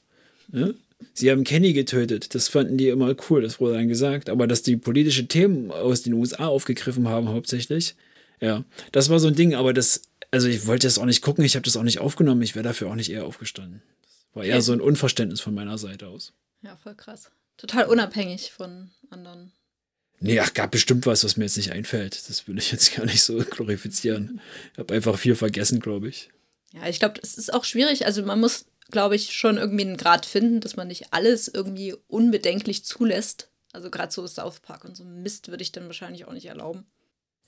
S2: Ne? Sie haben Kenny getötet, das fanden die immer cool, das wurde dann gesagt. Aber dass die politische Themen aus den USA aufgegriffen haben, hauptsächlich, ja, das war so ein Ding, aber das, also ich wollte das auch nicht gucken, ich habe das auch nicht aufgenommen, ich wäre dafür auch nicht eher aufgestanden. Das war eher so ein Unverständnis von meiner Seite aus.
S3: Ja, voll krass. Total unabhängig von anderen.
S2: Nee, ach, gab bestimmt was, was mir jetzt nicht einfällt. Das will ich jetzt gar nicht so glorifizieren. Ich habe einfach viel vergessen, glaube ich.
S3: Ja, ich glaube, es ist auch schwierig. Also man muss, glaube ich, schon irgendwie einen Grad finden, dass man nicht alles irgendwie unbedenklich zulässt. Also gerade so South Park und so Mist würde ich dann wahrscheinlich auch nicht erlauben.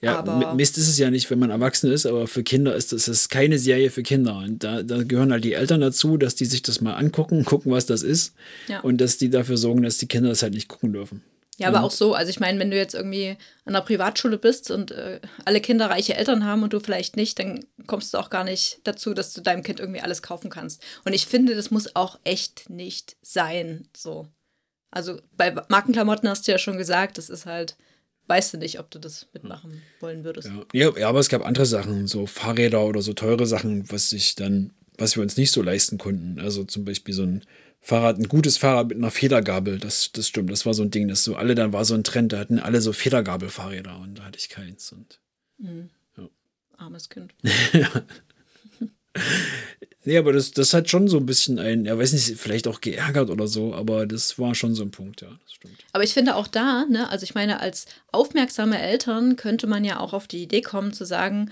S2: Ja,
S3: Aber-
S2: Mist ist es ja nicht, wenn man erwachsen ist, aber für Kinder ist das, ist keine Serie für Kinder. Und da, da gehören halt die Eltern dazu, dass die sich das mal angucken, gucken, was das ist.
S3: Ja.
S2: Und dass die dafür sorgen, dass die Kinder das halt nicht gucken dürfen.
S3: Ja, aber auch so. Also ich meine, wenn du jetzt irgendwie an einer Privatschule bist und äh, alle Kinder reiche Eltern haben und du vielleicht nicht, dann kommst du auch gar nicht dazu, dass du deinem Kind irgendwie alles kaufen kannst. Und ich finde, das muss auch echt nicht sein. So. Also bei Markenklamotten hast du ja schon gesagt, das ist halt, weißt du nicht, ob du das mitmachen wollen würdest.
S2: Ja. Ja, ja, aber es gab andere Sachen, so Fahrräder oder so teure Sachen, was sich dann, was wir uns nicht so leisten konnten. Also zum Beispiel so ein Fahrrad, ein gutes Fahrrad mit einer Federgabel, das, das stimmt, das war so ein Ding, das so alle, dann war so ein Trend, da hatten alle so Federgabelfahrräder und da hatte ich keins. Und
S3: Armes Kind.
S2: Nee, aber das, das hat schon so ein bisschen ein, ja, weiß nicht, vielleicht auch geärgert oder so, aber das war schon so ein Punkt, ja, das stimmt.
S3: Aber ich finde auch da, ne, also ich meine, als aufmerksame Eltern könnte man ja auch auf die Idee kommen zu sagen,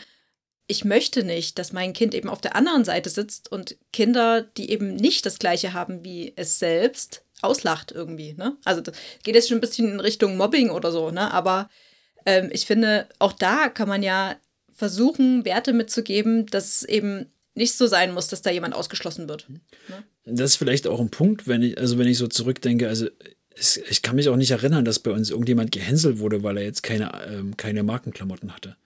S3: ich möchte nicht, dass mein Kind eben auf der anderen Seite sitzt und Kinder, die eben nicht das Gleiche haben wie es selbst, auslacht irgendwie. Ne? Also das geht jetzt schon ein bisschen in Richtung Mobbing oder so, ne? Aber ähm, ich finde, auch da kann man ja versuchen, Werte mitzugeben, dass es eben nicht so sein muss, dass da jemand ausgeschlossen wird.
S2: Das ist vielleicht auch ein Punkt, wenn ich, also wenn ich so zurückdenke, also es, ich kann mich auch nicht erinnern, dass bei uns irgendjemand gehänselt wurde, weil er jetzt keine, ähm, keine Markenklamotten hatte.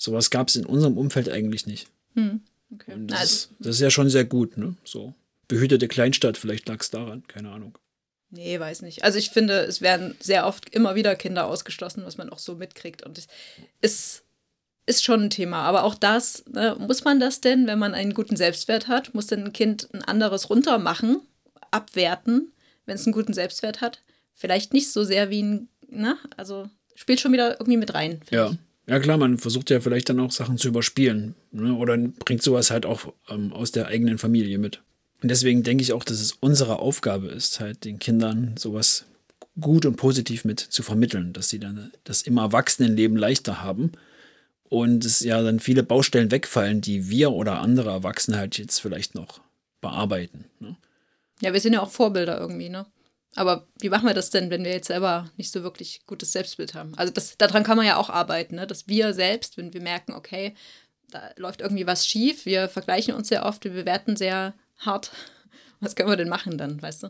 S2: Sowas gab es in unserem Umfeld eigentlich nicht.
S3: Okay.
S2: Und das,
S3: Also,
S2: ist, das ist ja schon sehr gut, ne? So. Behütete Kleinstadt, vielleicht lag es daran, keine Ahnung.
S3: Nee, weiß nicht. Also ich finde, es werden sehr oft immer wieder Kinder ausgeschlossen, was man auch so mitkriegt. Und es ist, ist schon ein Thema. Aber auch das, ne, muss man das denn, wenn man einen guten Selbstwert hat, muss denn ein Kind ein anderes runtermachen, abwerten, wenn es einen guten Selbstwert hat? Vielleicht nicht so sehr wie ein, ne? Also spielt schon wieder irgendwie mit rein.
S2: Ja.
S3: ich.
S2: Ja, klar, man versucht ja vielleicht dann auch Sachen zu überspielen. Ne? Oder bringt sowas halt auch ähm, aus der eigenen Familie mit. Und deswegen denke ich auch, dass es unsere Aufgabe ist, halt den Kindern sowas gut und positiv mit zu vermitteln, dass sie dann das im Erwachsenenleben leichter haben. Und es ja dann viele Baustellen wegfallen, die wir oder andere Erwachsene halt jetzt vielleicht noch bearbeiten. Ne?
S3: Ja, wir sind ja auch Vorbilder irgendwie, ne? Aber wie machen wir das denn, wenn wir jetzt selber nicht so wirklich gutes Selbstbild haben? Also das, daran kann man ja auch arbeiten, ne? dass wir selbst, wenn wir merken, okay, da läuft irgendwie was schief, wir vergleichen uns sehr oft, wir bewerten sehr hart. Was können wir denn machen dann, weißt du?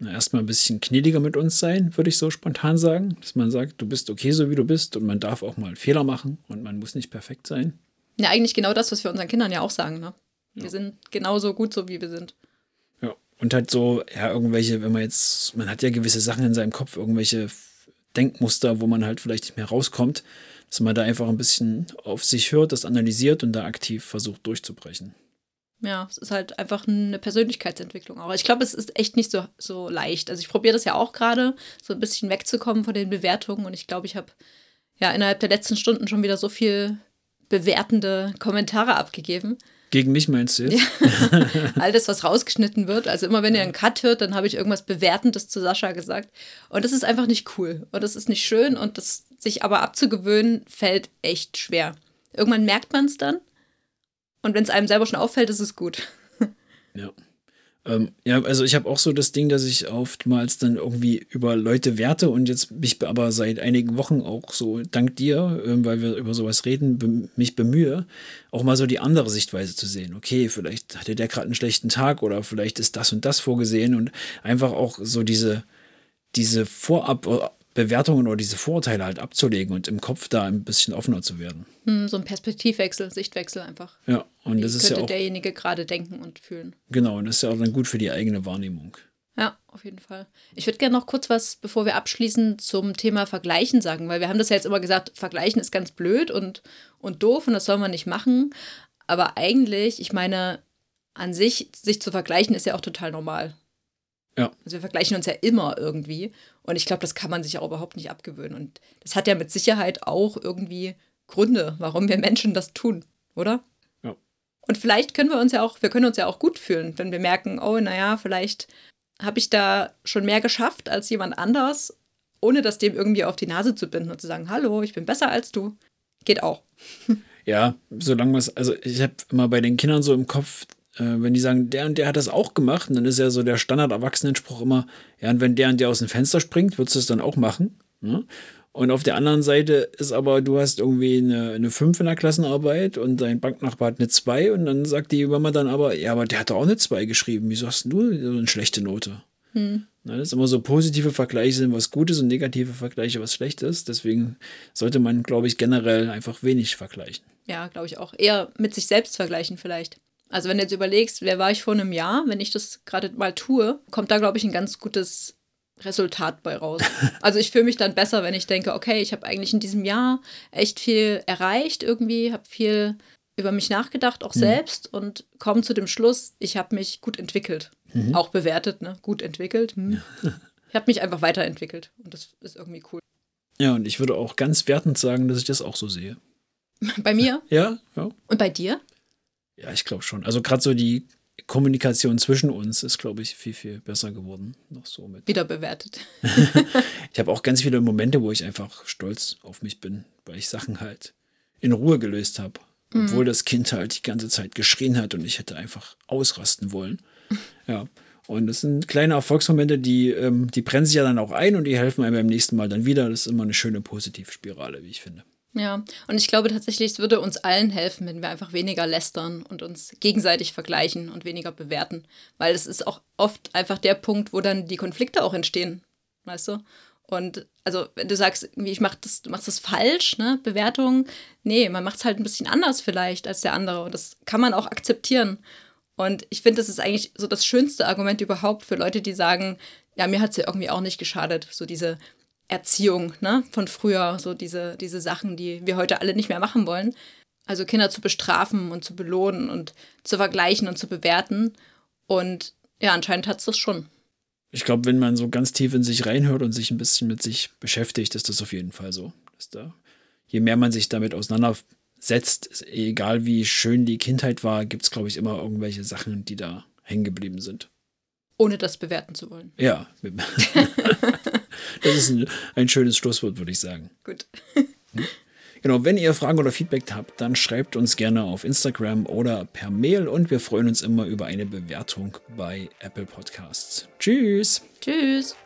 S2: Na, erstmal ein bisschen gnädiger mit uns sein, würde ich so spontan sagen. Dass man sagt, du bist okay, so wie du bist und man darf auch mal Fehler machen und man muss nicht perfekt sein.
S3: Ja, eigentlich genau das, was wir unseren Kindern ja auch sagen, ne? Wir sind genauso gut, so wie wir sind.
S2: Und halt so, ja, irgendwelche, wenn man jetzt, man hat ja gewisse Sachen in seinem Kopf, irgendwelche Denkmuster, wo man halt vielleicht nicht mehr rauskommt, dass man da einfach ein bisschen auf sich hört, das analysiert und da aktiv versucht durchzubrechen.
S3: Ja, es ist halt einfach eine Persönlichkeitsentwicklung auch. Ich glaube, es ist echt nicht so, so leicht. Also ich probiere das ja auch gerade, so ein bisschen wegzukommen von den Bewertungen. Und ich glaube, ich habe ja innerhalb der letzten Stunden schon wieder so viel bewertende Kommentare abgegeben.
S2: Gegen mich meinst du jetzt?
S3: All das, was rausgeschnitten wird. Also immer wenn ihr einen Cut hört, dann habe ich irgendwas Bewertendes zu Sascha gesagt. Und das ist einfach nicht cool. Und das ist nicht schön. Und das sich aber abzugewöhnen, fällt echt schwer. Irgendwann merkt man es dann. Und wenn es einem selber schon auffällt, ist es gut.
S2: Ja. Ähm, ja, also ich habe auch so das Ding, dass ich oftmals dann irgendwie über Leute werte und jetzt mich aber seit einigen Wochen auch so, dank dir, äh, weil wir über sowas reden, be mich bemühe, auch mal so die andere Sichtweise zu sehen. Okay, vielleicht hatte der gerade einen schlechten Tag oder vielleicht ist das und das vorgesehen und einfach auch so diese, diese Vorab- Bewertungen oder diese Vorurteile halt abzulegen und im Kopf da ein bisschen offener zu werden.
S3: Hm, so ein Perspektivwechsel, Sichtwechsel einfach.
S2: Ja, und
S3: Wie
S2: das ist
S3: könnte
S2: ja auch.
S3: derjenige gerade denken und fühlen.
S2: Genau, und das ist ja auch dann gut für die eigene Wahrnehmung.
S3: Ja, auf jeden Fall. Ich würde gerne noch kurz was, bevor wir abschließen, zum Thema Vergleichen sagen, weil wir haben das ja jetzt immer gesagt, Vergleichen ist ganz blöd und, und doof und das soll man nicht machen. Aber eigentlich, ich meine, an sich, sich zu vergleichen, ist ja auch total normal.
S2: Ja.
S3: Also wir vergleichen uns ja immer irgendwie. Und ich glaube, das kann man sich auch überhaupt nicht abgewöhnen. Und das hat ja mit Sicherheit auch irgendwie Gründe, warum wir Menschen das tun, oder?
S2: Ja.
S3: Und vielleicht können wir uns ja auch, wir können uns ja auch gut fühlen, wenn wir merken, oh, naja, vielleicht habe ich da schon mehr geschafft als jemand anders, ohne das dem irgendwie auf die Nase zu binden und zu sagen, hallo, ich bin besser als du. Geht auch.
S2: Ja, solange was, also ich habe immer bei den Kindern so im Kopf, wenn die sagen, der und der hat das auch gemacht, dann ist ja so der Standard-Erwachsenenspruch immer, ja, und wenn der und der aus dem Fenster springt, würdest du es dann auch machen. Ne? Und auf der anderen Seite ist aber, du hast irgendwie eine, eine 5 in der Klassenarbeit und dein Banknachbar hat eine 2 und dann sagt die Mama dann aber, ja, aber der hat doch auch eine 2 geschrieben, wieso hast du so eine schlechte Note?
S3: Hm.
S2: Na, das ist immer so positive Vergleiche sind was Gutes und negative Vergleiche was Schlechtes. Deswegen sollte man, glaube ich, generell einfach wenig vergleichen.
S3: Ja, glaube ich auch. Eher mit sich selbst vergleichen vielleicht. Also wenn du jetzt überlegst, wer war ich vor einem Jahr, wenn ich das gerade mal tue, kommt da, glaube ich, ein ganz gutes Resultat bei raus. Also ich fühle mich dann besser, wenn ich denke, okay, ich habe eigentlich in diesem Jahr echt viel erreicht irgendwie, habe viel über mich nachgedacht, auch selbst und komme zu dem Schluss, ich habe mich gut entwickelt. Auch bewertet, ne? Gut entwickelt. Hm. Ich habe mich einfach weiterentwickelt und das ist irgendwie cool.
S2: Ja, und ich würde auch ganz wertend sagen, dass ich das auch so sehe.
S3: Bei mir
S2: Ja, ja.
S3: und bei dir?
S2: Ja, ich glaube schon. Also gerade so die Kommunikation zwischen uns ist, glaube ich, viel, viel besser geworden. Noch so mit.
S3: Wieder bewertet.
S2: Ich habe auch ganz viele Momente, wo ich einfach stolz auf mich bin, weil ich Sachen halt in Ruhe gelöst habe. Obwohl das Kind halt die ganze Zeit geschrien hat und ich hätte einfach ausrasten wollen. Ja. Und das sind kleine Erfolgsmomente, die, ähm, die brennen sich ja dann auch ein und die helfen einem beim nächsten Mal dann wieder. Das ist immer eine schöne Positivspirale, wie ich finde.
S3: Ja, und ich glaube tatsächlich, es würde uns allen helfen, wenn wir einfach weniger lästern und uns gegenseitig vergleichen und weniger bewerten. Weil es ist auch oft einfach der Punkt, wo dann die Konflikte auch entstehen. Weißt du? Und also, wenn du sagst, irgendwie, ich mach das, du machst das falsch, ne? Bewertung, nee, man macht es halt ein bisschen anders vielleicht als der andere. Und das kann man auch akzeptieren. Und ich finde, das ist eigentlich so das schönste Argument überhaupt für Leute, die sagen, ja, mir hat es ja irgendwie auch nicht geschadet, so diese Erziehung ne, von früher, so diese, diese Sachen, die wir heute alle nicht mehr machen wollen. Also Kinder zu bestrafen und zu belohnen und zu vergleichen und zu bewerten. Und ja, anscheinend hat es das schon.
S2: Ich glaube, wenn man so ganz tief in sich reinhört und sich ein bisschen mit sich beschäftigt, ist das auf jeden Fall so. Dass da, je mehr man sich damit auseinandersetzt, egal wie schön die Kindheit war, gibt es, glaube ich, immer irgendwelche Sachen, die da hängen geblieben sind.
S3: Ohne das bewerten zu wollen.
S2: Ja. Das ist ein, ein schönes Schlusswort, würde ich sagen.
S3: Gut.
S2: Genau, wenn ihr Fragen oder Feedback habt, dann schreibt uns gerne auf Instagram oder per Mail und wir freuen uns immer über eine Bewertung bei Apple Podcasts. Tschüss.
S3: Tschüss.